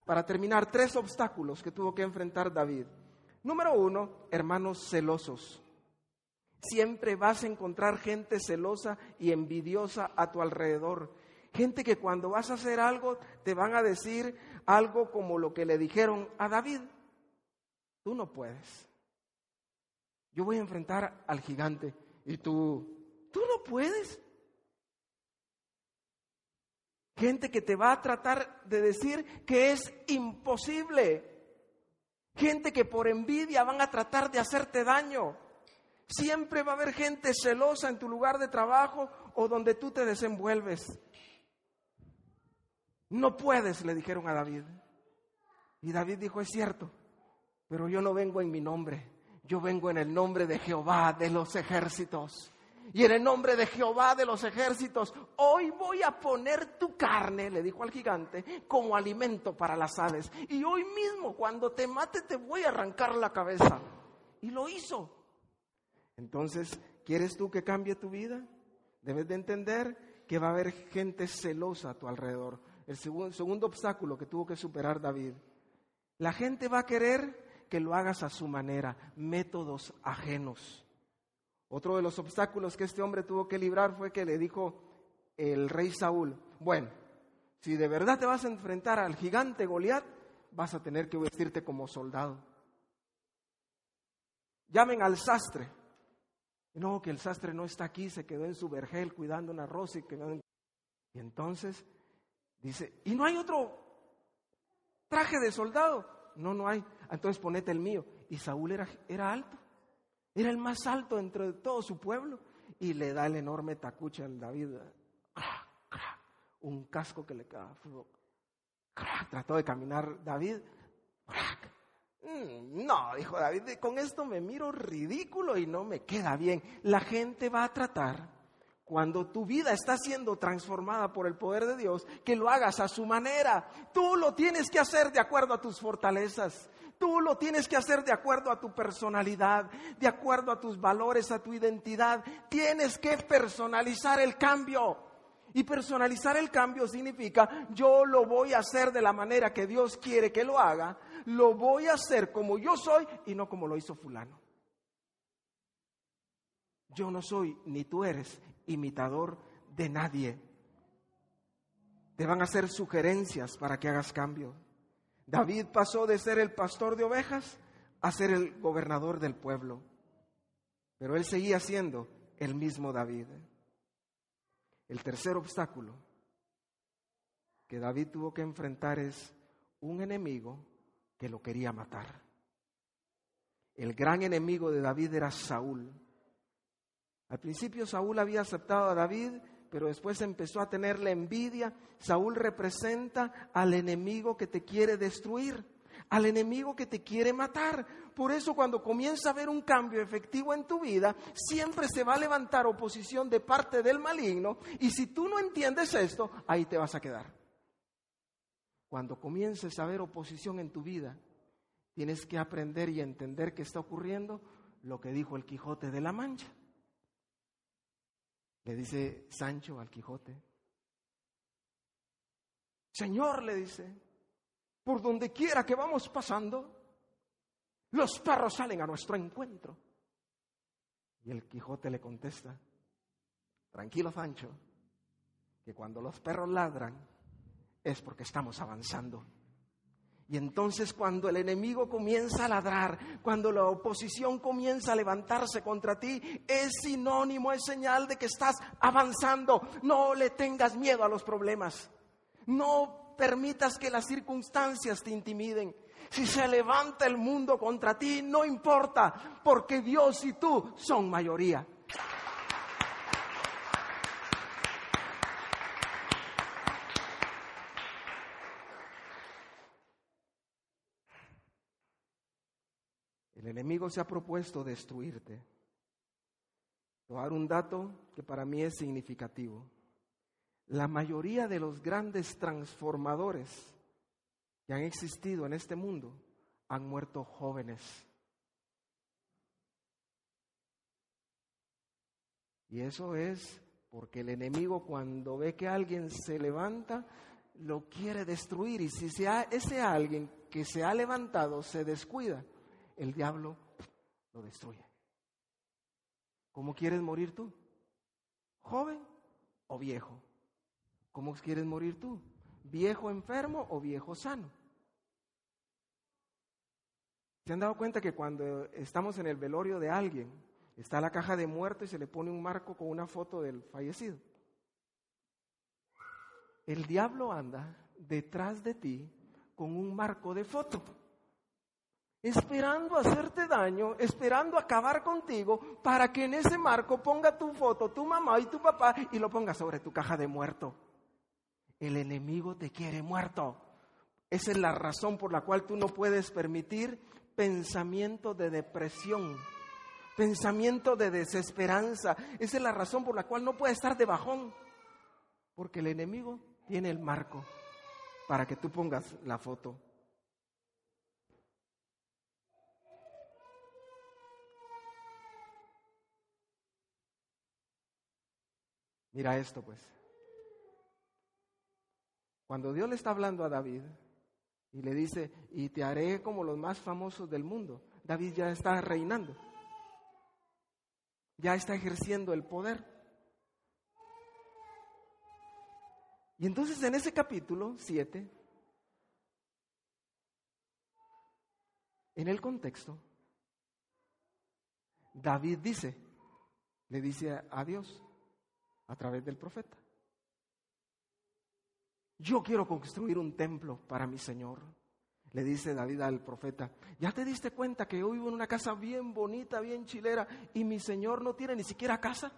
Para terminar, tres obstáculos que tuvo que enfrentar David. Número uno, hermanos celosos. Siempre vas a encontrar gente celosa y envidiosa a tu alrededor. Gente que cuando vas a hacer algo te van a decir algo como lo que le dijeron a David. Tú no puedes. Yo voy a enfrentar al gigante y tú, tú no puedes. Gente que te va a tratar de decir que es imposible. Gente que por envidia van a tratar de hacerte daño. Siempre va a haber gente celosa en tu lugar de trabajo o donde tú te desenvuelves. No puedes, le dijeron a David. Y David dijo, es cierto, pero yo no vengo en mi nombre, yo vengo en el nombre de Jehová de los ejércitos. Y en el nombre de Jehová de los ejércitos, hoy voy a poner tu carne, le dijo al gigante, como alimento para las aves. Y hoy mismo, cuando te mate, te voy a arrancar la cabeza. Y lo hizo. Entonces, ¿quieres tú que cambie tu vida? Debes de entender que va a haber gente celosa a tu alrededor. El segundo, segundo obstáculo que tuvo que superar David. La gente va a querer que lo hagas a su manera, métodos ajenos. Otro de los obstáculos que este hombre tuvo que librar fue que le dijo el rey Saúl, bueno, si de verdad te vas a enfrentar al gigante Goliat, vas a tener que vestirte como soldado. Llamen al sastre. No, que el sastre no está aquí, se quedó en su vergel cuidando una rosa y en... Y entonces dice, ¿y no hay otro traje de soldado? No, no hay. Entonces ponete el mío. Y Saúl era, era alto. Era el más alto dentro de todo su pueblo. Y le da el enorme tacuche al David. Un casco que le queda. Trató de caminar David. Mm, no, dijo David, con esto me miro ridículo y no me queda bien. La gente va a tratar, cuando tu vida está siendo transformada por el poder de Dios, que lo hagas a su manera. Tú lo tienes que hacer de acuerdo a tus fortalezas. Tú lo tienes que hacer de acuerdo a tu personalidad, de acuerdo a tus valores, a tu identidad. Tienes que personalizar el cambio. Y personalizar el cambio significa yo lo voy a hacer de la manera que Dios quiere que lo haga, lo voy a hacer como yo soy y no como lo hizo fulano. Yo no soy, ni tú eres, imitador de nadie. Te van a hacer sugerencias para que hagas cambio. David pasó de ser el pastor de ovejas a ser el gobernador del pueblo. Pero él seguía siendo el mismo David. El tercer obstáculo que David tuvo que enfrentar es un enemigo que lo quería matar. El gran enemigo de David era Saúl. Al principio Saúl había aceptado a David pero después empezó a tenerle envidia. Saúl representa al enemigo que te quiere destruir, al enemigo que te quiere matar. Por eso cuando comienza a haber un cambio efectivo en tu vida, siempre se va a levantar oposición de parte del maligno y si tú no entiendes esto, ahí te vas a quedar. Cuando comiences a ver oposición en tu vida, tienes que aprender y entender que está ocurriendo lo que dijo el Quijote de la Mancha. Le dice Sancho al Quijote. Señor, le dice, por donde quiera que vamos pasando, los perros salen a nuestro encuentro. Y el Quijote le contesta, tranquilo Sancho, que cuando los perros ladran es porque estamos avanzando. Y entonces cuando el enemigo comienza a ladrar, cuando la oposición comienza a levantarse contra ti, es sinónimo, es señal de que estás avanzando. No le tengas miedo a los problemas. No permitas que las circunstancias te intimiden. Si se levanta el mundo contra ti, no importa, porque Dios y tú son mayoría. Enemigo se ha propuesto destruirte. Te voy dar un dato que para mí es significativo. La mayoría de los grandes transformadores que han existido en este mundo han muerto jóvenes. Y eso es porque el enemigo cuando ve que alguien se levanta, lo quiere destruir. Y si ese alguien que se ha levantado se descuida, el diablo lo destruye. ¿Cómo quieres morir tú? ¿Joven o viejo? ¿Cómo quieres morir tú? ¿Viejo enfermo o viejo sano? ¿Se han dado cuenta que cuando estamos en el velorio de alguien, está la caja de muerto y se le pone un marco con una foto del fallecido? El diablo anda detrás de ti con un marco de foto. Esperando hacerte daño, esperando acabar contigo, para que en ese marco ponga tu foto, tu mamá y tu papá, y lo ponga sobre tu caja de muerto. El enemigo te quiere muerto. Esa es la razón por la cual tú no puedes permitir pensamiento de depresión, pensamiento de desesperanza. Esa es la razón por la cual no puedes estar de bajón, porque el enemigo tiene el marco para que tú pongas la foto. Mira esto pues. Cuando Dios le está hablando a David y le dice, y te haré como los más famosos del mundo, David ya está reinando, ya está ejerciendo el poder. Y entonces en ese capítulo 7, en el contexto, David dice, le dice a Dios, a través del profeta. Yo quiero construir un templo para mi Señor. Le dice David al profeta, ¿ya te diste cuenta que yo vivo en una casa bien bonita, bien chilera, y mi Señor no tiene ni siquiera casa?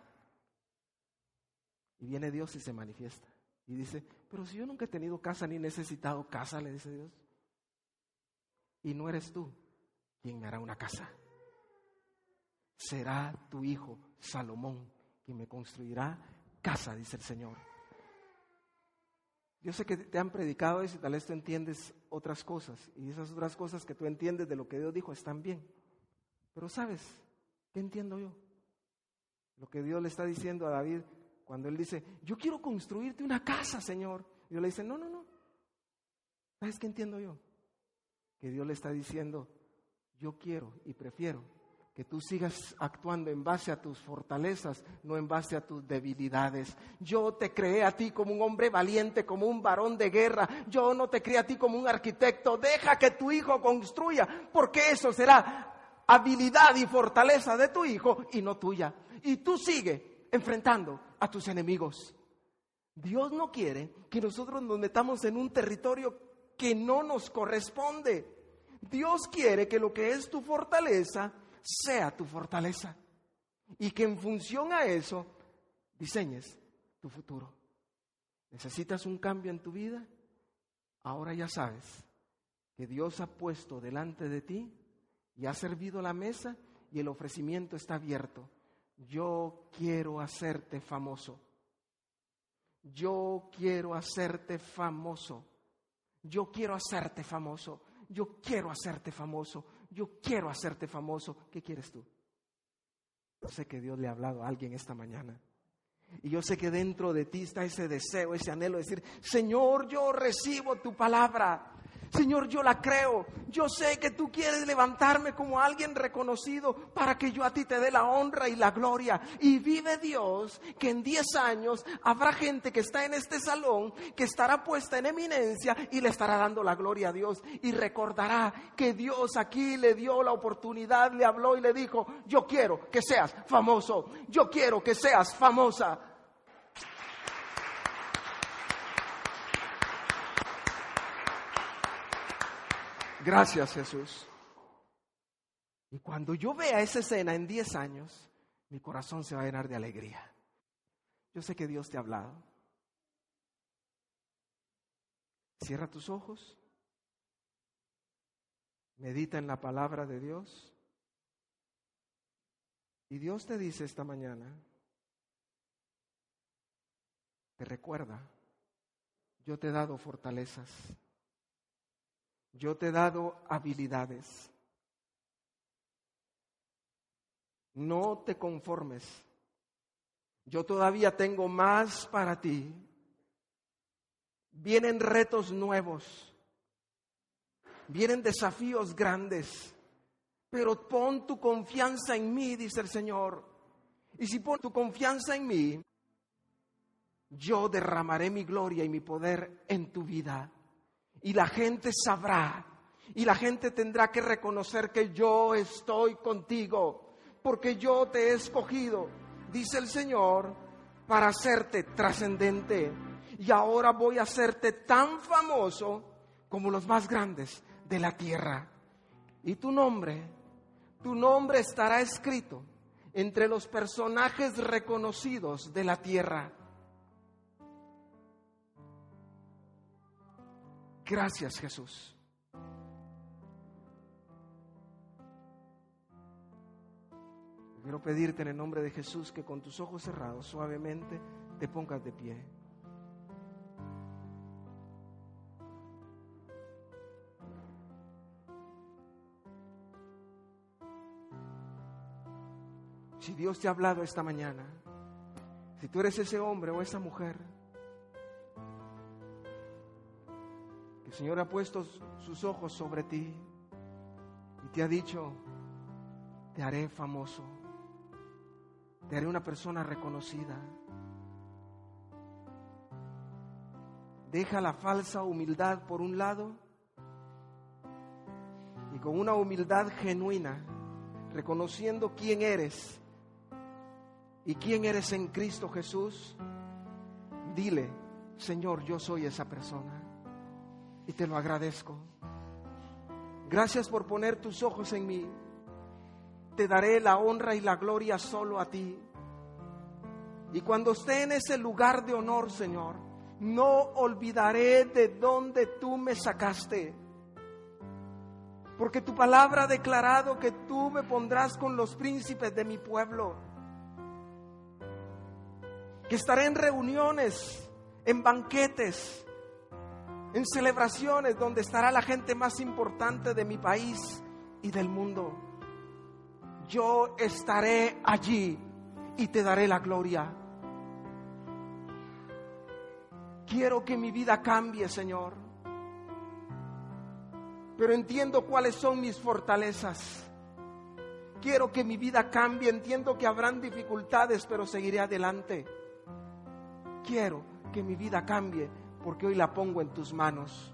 Y viene Dios y se manifiesta. Y dice, pero si yo nunca he tenido casa ni necesitado casa, le dice Dios. Y no eres tú quien me hará una casa. Será tu hijo Salomón quien me construirá casa, dice el Señor. Yo sé que te han predicado eso y tal vez tú entiendes otras cosas. Y esas otras cosas que tú entiendes de lo que Dios dijo están bien. Pero sabes, ¿qué entiendo yo? Lo que Dios le está diciendo a David cuando él dice, yo quiero construirte una casa, Señor. Y Dios le dice, no, no, no. ¿Sabes qué entiendo yo? Que Dios le está diciendo, yo quiero y prefiero que tú sigas actuando en base a tus fortalezas, no en base a tus debilidades. Yo te creé a ti como un hombre valiente, como un varón de guerra. Yo no te creé a ti como un arquitecto. Deja que tu hijo construya, porque eso será habilidad y fortaleza de tu hijo y no tuya. Y tú sigue enfrentando a tus enemigos. Dios no quiere que nosotros nos metamos en un territorio que no nos corresponde. Dios quiere que lo que es tu fortaleza sea tu fortaleza. Y que en función a eso diseñes tu futuro. ¿Necesitas un cambio en tu vida? Ahora ya sabes que Dios ha puesto delante de ti y ha servido la mesa y el ofrecimiento está abierto. Yo quiero hacerte famoso. Yo quiero hacerte famoso. Yo quiero hacerte famoso. Yo quiero hacerte famoso yo quiero hacerte famoso. ¿Qué quieres tú? Yo sé que Dios le ha hablado a alguien esta mañana. Y yo sé que dentro de ti está ese deseo, ese anhelo de decir, Señor, yo recibo tu palabra. Señor, yo la creo. Yo sé que tú quieres levantarme como alguien reconocido para que yo a ti te dé la honra y la gloria. Y vive Dios que en 10 años habrá gente que está en este salón, que estará puesta en eminencia y le estará dando la gloria a Dios. Y recordará que Dios aquí le dio la oportunidad, le habló y le dijo, yo quiero que seas famoso. Yo quiero que seas famosa. Gracias Jesús. Y cuando yo vea esa escena en 10 años, mi corazón se va a llenar de alegría. Yo sé que Dios te ha hablado. Cierra tus ojos. Medita en la palabra de Dios. Y Dios te dice esta mañana, te recuerda, yo te he dado fortalezas. Yo te he dado habilidades. No te conformes. Yo todavía tengo más para ti. Vienen retos nuevos. Vienen desafíos grandes. Pero pon tu confianza en mí, dice el Señor. Y si pon tu confianza en mí, yo derramaré mi gloria y mi poder en tu vida y la gente sabrá y la gente tendrá que reconocer que yo estoy contigo, porque yo te he escogido, dice el Señor, para hacerte trascendente. Y ahora voy a hacerte tan famoso como los más grandes de la tierra. Y tu nombre, tu nombre estará escrito entre los personajes reconocidos de la tierra. Gracias Jesús. Quiero pedirte en el nombre de Jesús que con tus ojos cerrados suavemente te pongas de pie. Si Dios te ha hablado esta mañana, si tú eres ese hombre o esa mujer, el Señor ha puesto sus ojos sobre ti y te ha dicho, te haré famoso, te haré una persona reconocida. Deja la falsa humildad por un lado y con una humildad genuina, reconociendo quién eres y quién eres en Cristo Jesús, dile, Señor, yo soy esa persona y te lo agradezco. Gracias por poner tus ojos en mí. Te daré la honra y la gloria solo a ti. Y cuando esté en ese lugar de honor, Señor, no olvidaré de dónde tú me sacaste. Porque tu palabra ha declarado que tú me pondrás con los príncipes de mi pueblo que estaré en reuniones, en banquetes, en celebraciones donde estará la gente más importante de mi país y del mundo. Yo estaré allí y te daré la gloria. Quiero que mi vida cambie, Señor. Pero entiendo cuáles son mis fortalezas. Quiero que mi vida cambie. Entiendo que habrán dificultades, pero seguiré adelante quiero que mi vida cambie porque hoy la pongo en tus manos.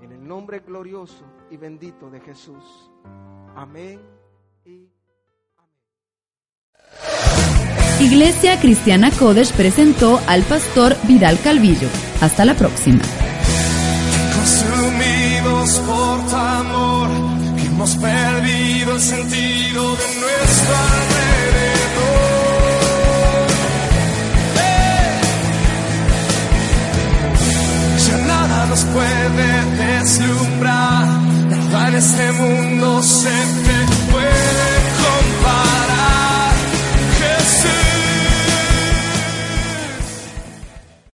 En el nombre glorioso y bendito de Jesús. Amén y amén. Iglesia Cristiana Codes presentó al pastor Vidal Calvillo. Hasta la próxima. Consumidos por tu amor, hemos perdido el sentido de nuestro nos puede deslumbrar, nada en este mundo se te puede